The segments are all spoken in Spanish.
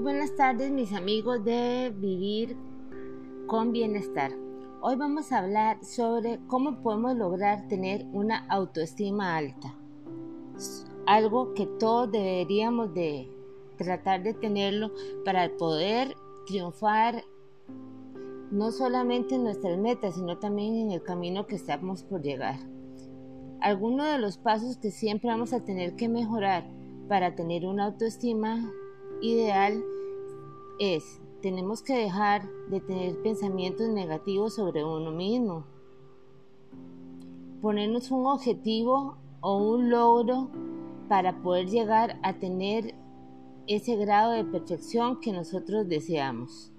Buenas tardes mis amigos de Vivir con Bienestar. Hoy vamos a hablar sobre cómo podemos lograr tener una autoestima alta. Algo que todos deberíamos de tratar de tenerlo para poder triunfar no solamente en nuestras metas, sino también en el camino que estamos por llegar. Algunos de los pasos que siempre vamos a tener que mejorar para tener una autoestima ideal es, tenemos que dejar de tener pensamientos negativos sobre uno mismo. Ponernos un objetivo o un logro para poder llegar a tener ese grado de perfección que nosotros deseamos.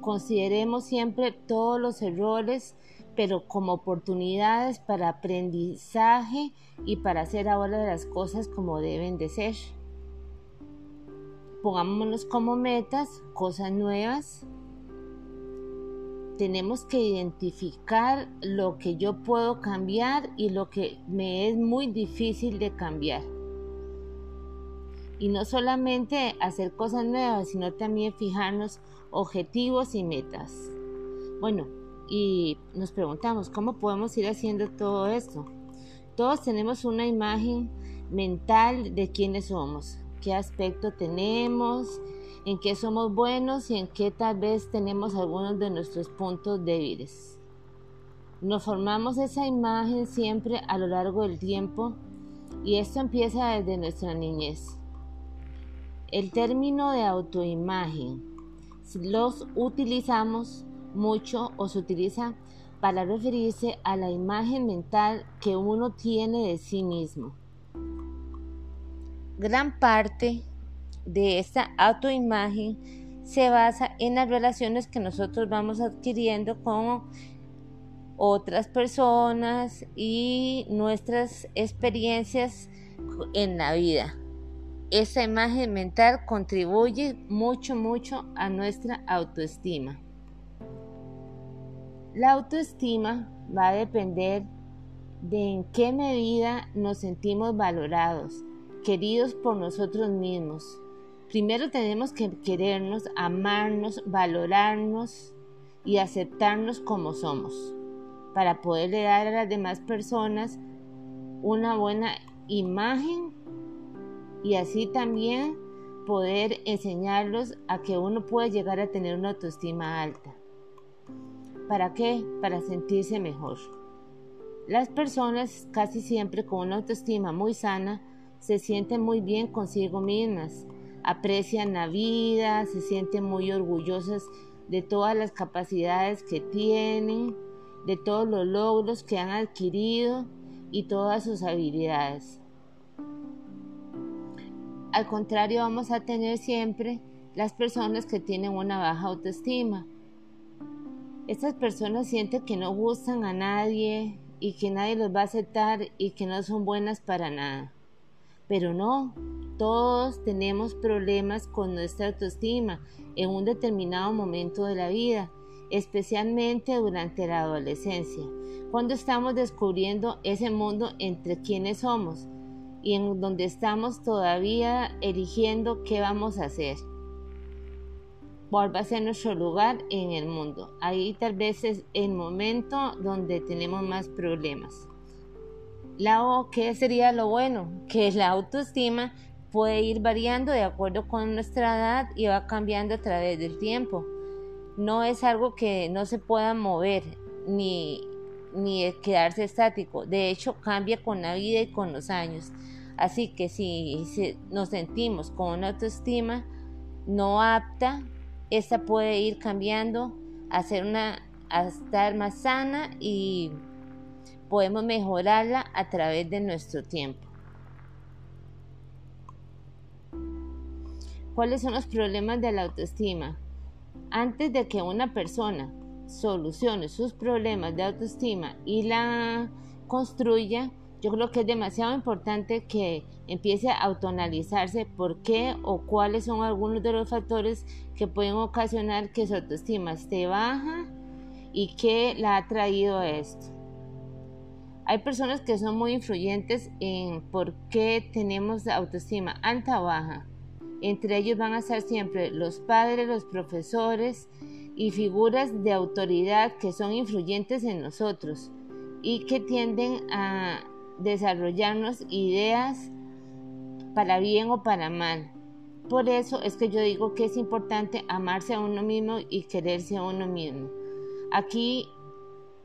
Consideremos siempre todos los errores pero como oportunidades para aprendizaje y para hacer ahora las cosas como deben de ser. Pongámonos como metas cosas nuevas. Tenemos que identificar lo que yo puedo cambiar y lo que me es muy difícil de cambiar. Y no solamente hacer cosas nuevas, sino también fijarnos objetivos y metas. Bueno, y nos preguntamos, ¿cómo podemos ir haciendo todo esto? Todos tenemos una imagen mental de quiénes somos, qué aspecto tenemos, en qué somos buenos y en qué tal vez tenemos algunos de nuestros puntos débiles. Nos formamos esa imagen siempre a lo largo del tiempo y esto empieza desde nuestra niñez. El término de autoimagen los utilizamos mucho o se utiliza para referirse a la imagen mental que uno tiene de sí mismo. Gran parte de esta autoimagen se basa en las relaciones que nosotros vamos adquiriendo con otras personas y nuestras experiencias en la vida. Esa imagen mental contribuye mucho, mucho a nuestra autoestima. La autoestima va a depender de en qué medida nos sentimos valorados, queridos por nosotros mismos. Primero tenemos que querernos, amarnos, valorarnos y aceptarnos como somos, para poderle dar a las demás personas una buena imagen y así también poder enseñarlos a que uno puede llegar a tener una autoestima alta. ¿Para qué? Para sentirse mejor. Las personas casi siempre con una autoestima muy sana se sienten muy bien consigo mismas, aprecian la vida, se sienten muy orgullosas de todas las capacidades que tienen, de todos los logros que han adquirido y todas sus habilidades. Al contrario, vamos a tener siempre las personas que tienen una baja autoestima, estas personas sienten que no gustan a nadie y que nadie los va a aceptar y que no son buenas para nada. Pero no, todos tenemos problemas con nuestra autoestima en un determinado momento de la vida, especialmente durante la adolescencia, cuando estamos descubriendo ese mundo entre quienes somos y en donde estamos todavía eligiendo qué vamos a hacer cuál va a ser nuestro lugar en el mundo. Ahí tal vez es el momento donde tenemos más problemas. ¿Qué sería lo bueno? Que la autoestima puede ir variando de acuerdo con nuestra edad y va cambiando a través del tiempo. No es algo que no se pueda mover ni, ni quedarse estático. De hecho, cambia con la vida y con los años. Así que si nos sentimos con una autoestima no apta, esta puede ir cambiando a, ser una, a estar más sana y podemos mejorarla a través de nuestro tiempo. ¿Cuáles son los problemas de la autoestima? Antes de que una persona solucione sus problemas de autoestima y la construya, yo creo que es demasiado importante que empiece a autonalizarse por qué o cuáles son algunos de los factores que pueden ocasionar que su autoestima esté baja y qué la ha traído a esto. Hay personas que son muy influyentes en por qué tenemos autoestima alta o baja. Entre ellos van a estar siempre los padres, los profesores y figuras de autoridad que son influyentes en nosotros y que tienden a desarrollarnos ideas para bien o para mal. Por eso es que yo digo que es importante amarse a uno mismo y quererse a uno mismo. Aquí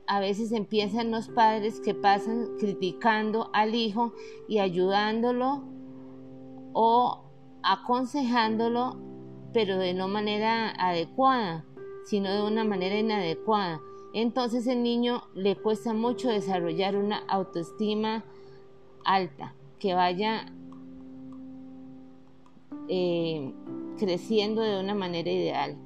a veces empiezan los padres que pasan criticando al hijo y ayudándolo o aconsejándolo, pero de no manera adecuada, sino de una manera inadecuada. Entonces el niño le cuesta mucho desarrollar una autoestima alta, que vaya eh, creciendo de una manera ideal.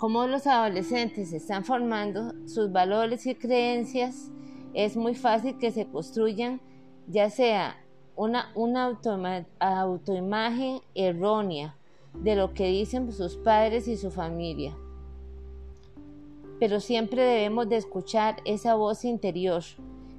Como los adolescentes están formando sus valores y creencias, es muy fácil que se construyan ya sea una, una autoimagen errónea de lo que dicen sus padres y su familia. Pero siempre debemos de escuchar esa voz interior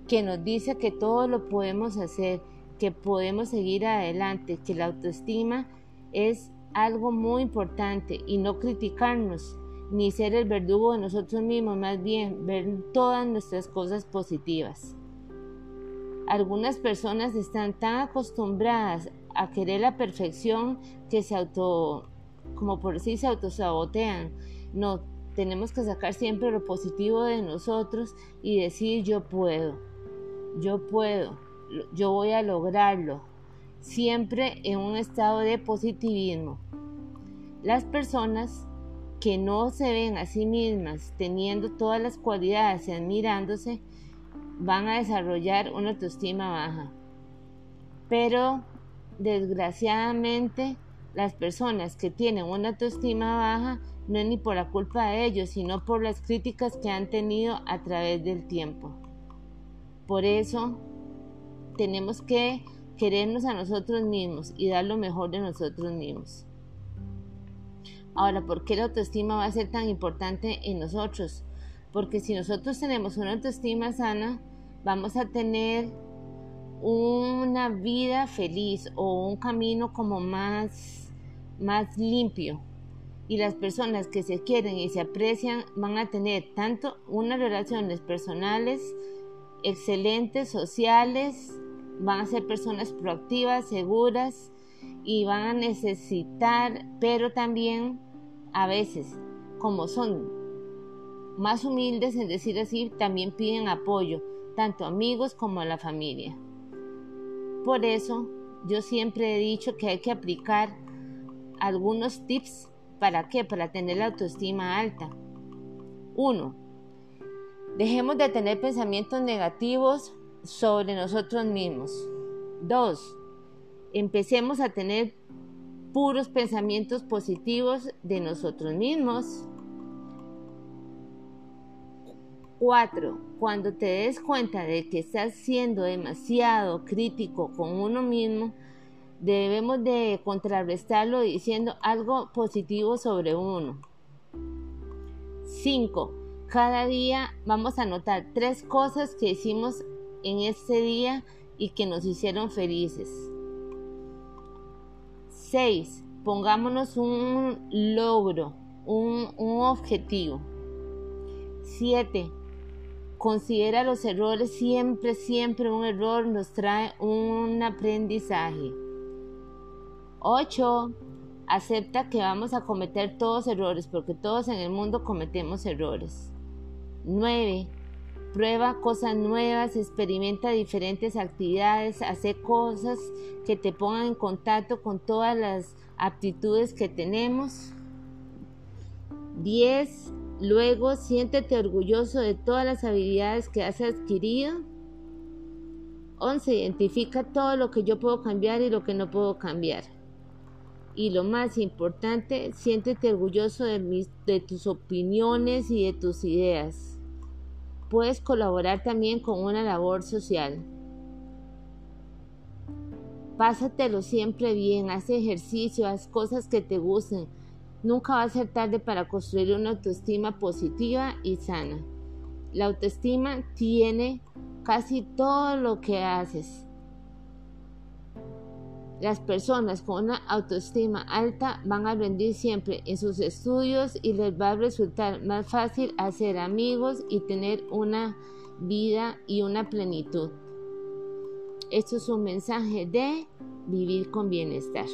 que nos dice que todo lo podemos hacer, que podemos seguir adelante, que la autoestima es algo muy importante y no criticarnos ni ser el verdugo de nosotros mismos, más bien ver todas nuestras cosas positivas. Algunas personas están tan acostumbradas a querer la perfección que se auto, como por sí se autosabotean. No, tenemos que sacar siempre lo positivo de nosotros y decir yo puedo, yo puedo, yo voy a lograrlo, siempre en un estado de positivismo. Las personas que no se ven a sí mismas teniendo todas las cualidades y admirándose, van a desarrollar una autoestima baja. Pero desgraciadamente las personas que tienen una autoestima baja no es ni por la culpa de ellos, sino por las críticas que han tenido a través del tiempo. Por eso tenemos que querernos a nosotros mismos y dar lo mejor de nosotros mismos. Ahora, ¿por qué la autoestima va a ser tan importante en nosotros? Porque si nosotros tenemos una autoestima sana, vamos a tener una vida feliz o un camino como más, más limpio. Y las personas que se quieren y se aprecian van a tener tanto unas relaciones personales excelentes, sociales, van a ser personas proactivas, seguras y van a necesitar, pero también a veces, como son más humildes en decir así, también piden apoyo, tanto amigos como a la familia. Por eso, yo siempre he dicho que hay que aplicar algunos tips para qué, para tener la autoestima alta. 1. Dejemos de tener pensamientos negativos sobre nosotros mismos. 2. Empecemos a tener puros pensamientos positivos de nosotros mismos. 4. Cuando te des cuenta de que estás siendo demasiado crítico con uno mismo, debemos de contrarrestarlo diciendo algo positivo sobre uno. 5. Cada día vamos a notar tres cosas que hicimos en este día y que nos hicieron felices. 6. Pongámonos un logro, un, objetivo. 7. Considera los errores, siempre, siempre un error nos trae un aprendizaje. 8. Acepta que vamos a cometer todos errores, porque todos en el mundo cometemos errores. 9 Prueba cosas nuevas, experimenta diferentes actividades, hace cosas que te pongan en contacto con todas las aptitudes que tenemos. 10. Luego siéntete orgulloso de todas las habilidades que has adquirido. 11. Identifica todo lo que yo puedo cambiar y lo que no puedo cambiar. Y lo más importante, siéntete orgulloso de, de tus opiniones y de tus ideas puedes colaborar también con una labor social. Pásatelo siempre bien, haz ejercicio, haz cosas que te gusten. Nunca va a ser tarde para construir una autoestima positiva y sana. La autoestima tiene casi todo lo que haces. Las personas con una autoestima alta van a rendir siempre en sus estudios y les va a resultar más fácil hacer amigos y tener una vida y una plenitud. Esto es un mensaje de vivir con bienestar.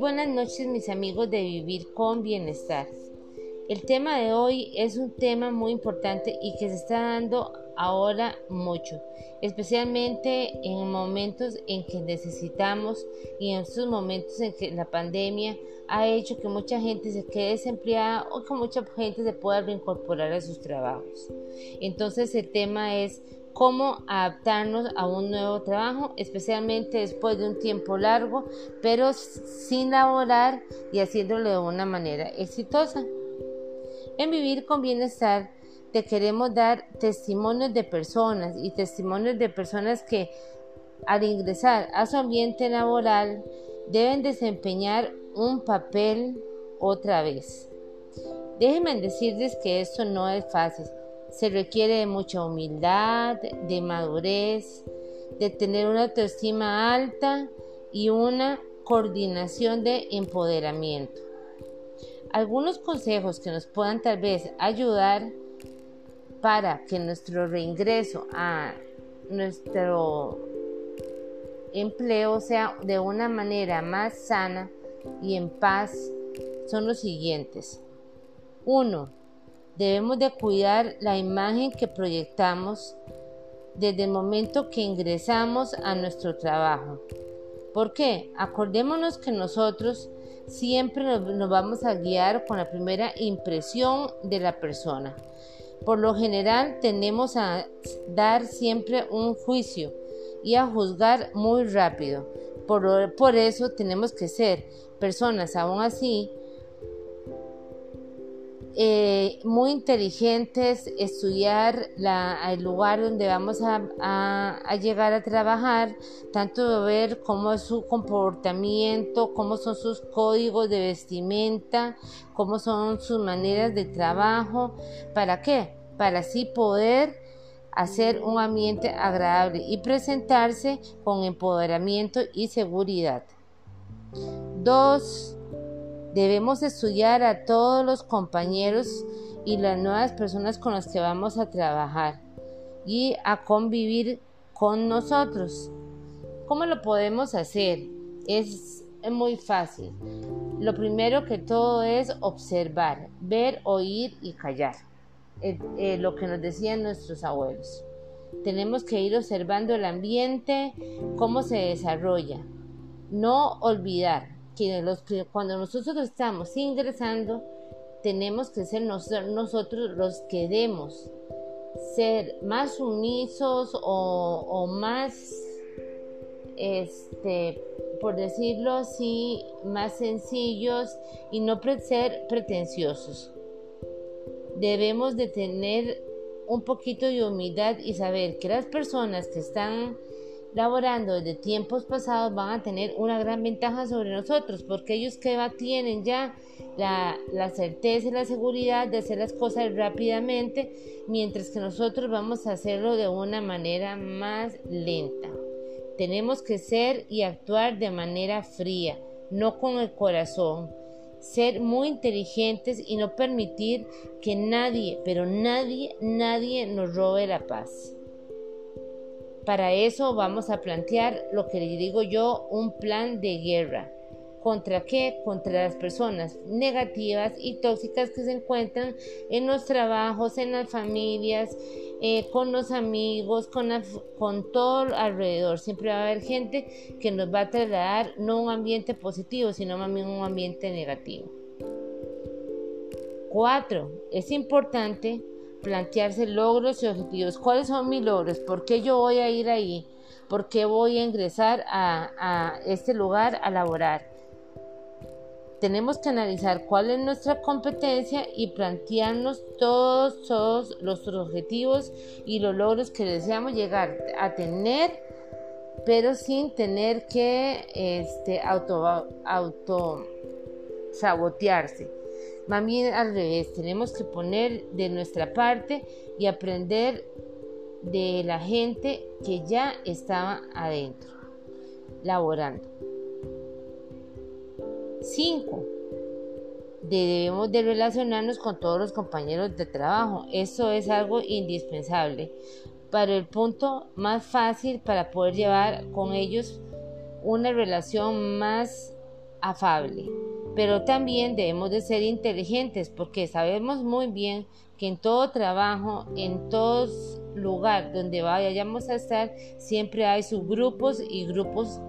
Buenas noches mis amigos de Vivir con Bienestar. El tema de hoy es un tema muy importante y que se está dando ahora mucho, especialmente en momentos en que necesitamos y en estos momentos en que la pandemia ha hecho que mucha gente se quede desempleada o que mucha gente se pueda reincorporar a sus trabajos. Entonces el tema es cómo adaptarnos a un nuevo trabajo, especialmente después de un tiempo largo, pero sin laborar y haciéndolo de una manera exitosa. En vivir con bienestar te queremos dar testimonios de personas y testimonios de personas que al ingresar a su ambiente laboral deben desempeñar un papel otra vez. Déjenme decirles que esto no es fácil. Se requiere de mucha humildad, de madurez, de tener una autoestima alta y una coordinación de empoderamiento. Algunos consejos que nos puedan tal vez ayudar para que nuestro reingreso a nuestro empleo sea de una manera más sana y en paz son los siguientes. 1 Debemos de cuidar la imagen que proyectamos desde el momento que ingresamos a nuestro trabajo. ¿Por qué? Acordémonos que nosotros siempre nos, vamos a guiar con la primera impresión de la persona. Por lo general tendemos a dar siempre un juicio y a juzgar muy rápido. Por, por eso tenemos que ser personas aún así eh, muy inteligentes, estudiar el lugar donde vamos a, llegar a trabajar, tanto ver cómo es su comportamiento, cómo son sus códigos de vestimenta, cómo son sus maneras de trabajo, ¿para qué? Para así poder hacer un ambiente agradable y presentarse con empoderamiento y seguridad. Dos, Debemos estudiar a todos los compañeros y las nuevas personas con las que vamos a trabajar y a convivir con nosotros. ¿Cómo lo podemos hacer? Es muy fácil. Lo primero que todo es observar, ver, oír y callar. Eh, eh, lo que nos decían nuestros abuelos. Tenemos que ir observando el ambiente, cómo se desarrolla. No olvidar, cuando nosotros estamos ingresando, tenemos que ser nosotros los que demos ser más sumisos o, más, este, por decirlo así, más sencillos y no ser pretenciosos. Debemos de tener un poquito de humildad y saber que las personas que están laborando desde tiempos pasados van a tener una gran ventaja sobre nosotros, porque ellos que tienen ya la, la, certeza y la seguridad de hacer las cosas rápidamente, mientras que nosotros vamos a hacerlo de una manera más lenta. Tenemos que ser y actuar de manera fría, no con el corazón. Ser muy inteligentes y no permitir que nadie, pero nadie, nadie nos robe la paz. Para eso vamos a plantear lo que le digo yo, un plan de guerra. ¿Contra qué? Contra las personas negativas y tóxicas que se encuentran en los trabajos, en las familias, eh, con los amigos, con, con todo alrededor. Siempre va a haber gente que nos va a trasladar no un ambiente positivo, sino más bien un ambiente negativo. Cuatro, es importante plantearse logros y objetivos. ¿Cuáles son mis logros? ¿Por qué yo voy a ir ahí? ¿Por qué voy a ingresar a, este lugar a laborar? Tenemos que analizar cuál es nuestra competencia y plantearnos todos, todos los objetivos y los logros que deseamos llegar a tener pero sin tener que este, auto, auto sabotearse. Más bien al revés, tenemos que poner de nuestra parte y aprender de la gente que ya estaba adentro, laborando. 5. Debemos de relacionarnos con todos los compañeros de trabajo. Eso es algo indispensable para el punto más fácil para poder llevar con ellos una relación más afable. Pero también debemos de ser inteligentes porque sabemos muy bien que en todo trabajo, en todo lugar donde vayamos a estar, siempre hay subgrupos y grupos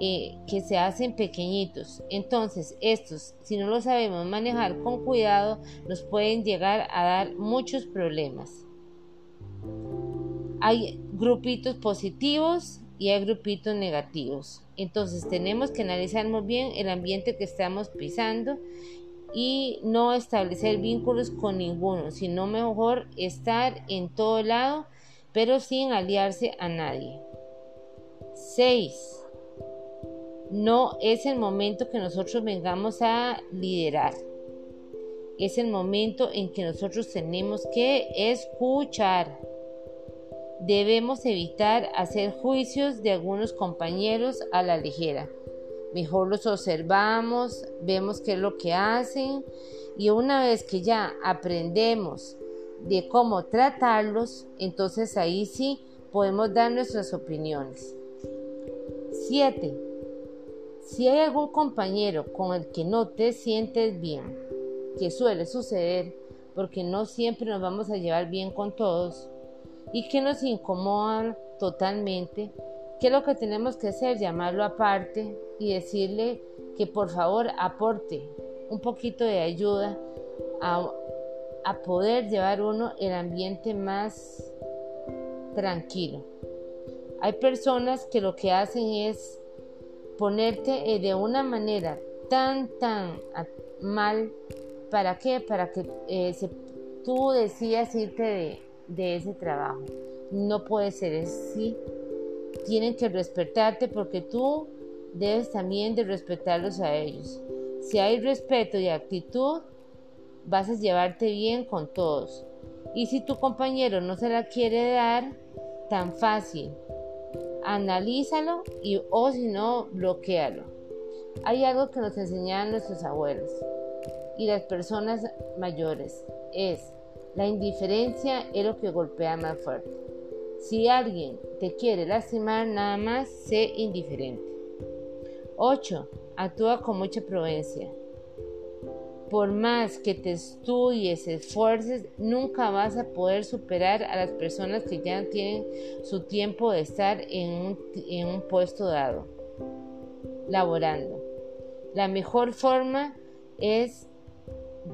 eh, que se hacen pequeñitos. Entonces, estos, si no los sabemos manejar con cuidado, nos pueden llegar a dar muchos problemas. Hay grupitos positivos y hay grupitos negativos. Entonces tenemos que analizar muy bien el ambiente que estamos pisando y no establecer vínculos con ninguno, sino mejor estar en todo lado, pero sin aliarse a nadie. 6. No es el momento que nosotros vengamos a liderar. Es el momento en que nosotros tenemos que escuchar Debemos evitar hacer juicios de algunos compañeros a la ligera. Mejor los observamos, vemos qué es lo que hacen y una vez que ya aprendemos de cómo tratarlos, entonces ahí sí podemos dar nuestras opiniones. 7. Si hay algún compañero con el que no te sientes bien, que suele suceder porque no siempre nos vamos a llevar bien con todos, y que nos incomodan totalmente, ¿qué es lo que tenemos que hacer? Llamarlo aparte y decirle que por favor aporte un poquito de ayuda a, a poder llevar uno el ambiente más tranquilo. Hay personas que lo que hacen es ponerte eh, de una manera tan, tan mal. ¿Para qué? Para que eh, tú decías irte de, de ese trabajo. No puede ser así. Tienen que respetarte porque tú debes también de respetarlos a ellos. Si hay respeto y actitud, vas a llevarte bien con todos. Y si tu compañero no se la quiere dar, tan fácil, analízalo y o si no, bloquealo. Hay algo que nos enseñaban nuestros abuelos y las personas mayores. Es la indiferencia es lo que golpea más fuerte. Si alguien te quiere lastimar, nada más sé indiferente. 8. Actúa con mucha prudencia. Por más que te estudies, esfuerces, nunca vas a poder superar a las personas que ya tienen su tiempo de estar en un, en un puesto dado, laborando. La mejor forma es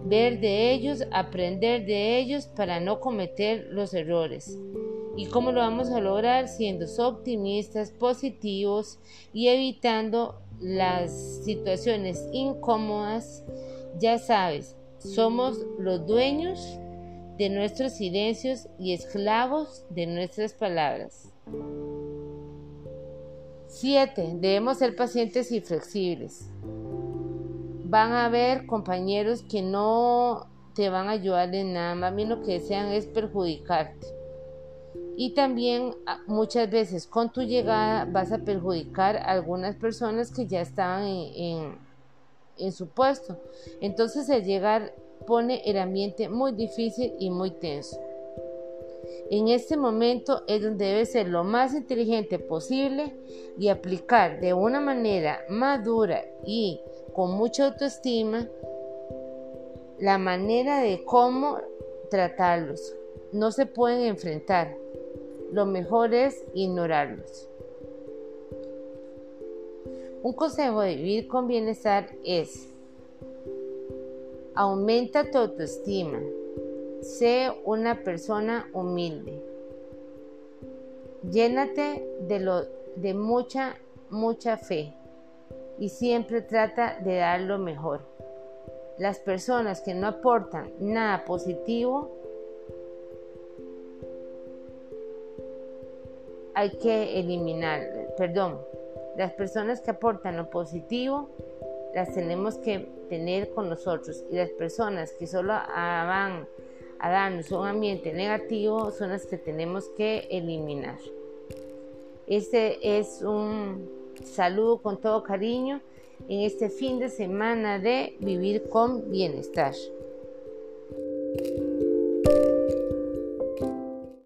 ver de ellos, aprender de ellos para no cometer los errores. ¿Y cómo lo vamos a lograr? Siendo optimistas, positivos y evitando las situaciones incómodas. Ya sabes, somos los dueños de nuestros silencios y esclavos de nuestras palabras. 7. Debemos ser pacientes y flexibles van a haber compañeros que no te van a ayudar en nada, más bien lo que desean es perjudicarte. Y también ah, muchas veces con tu llegada vas a perjudicar a algunas personas que ya estaban en, en su puesto. Entonces el llegar pone el ambiente muy difícil y muy tenso. En este momento es donde debe ser lo más inteligente posible y aplicar de una manera madura y con mucha autoestima la manera de cómo tratarlos. No se pueden enfrentar. Lo mejor es ignorarlos. Un consejo de vivir con bienestar es aumenta tu autoestima. Sé una persona humilde. Llénate de, lo, de mucha, mucha fe y siempre trata de dar lo mejor. Las personas que no aportan nada positivo hay que eliminarlas. perdón, las personas que aportan lo positivo las tenemos que tener con nosotros y las personas que solo van a darnos un ambiente negativo son las que tenemos que eliminar. Este es un saludo con todo cariño en este fin de semana de vivir con bienestar.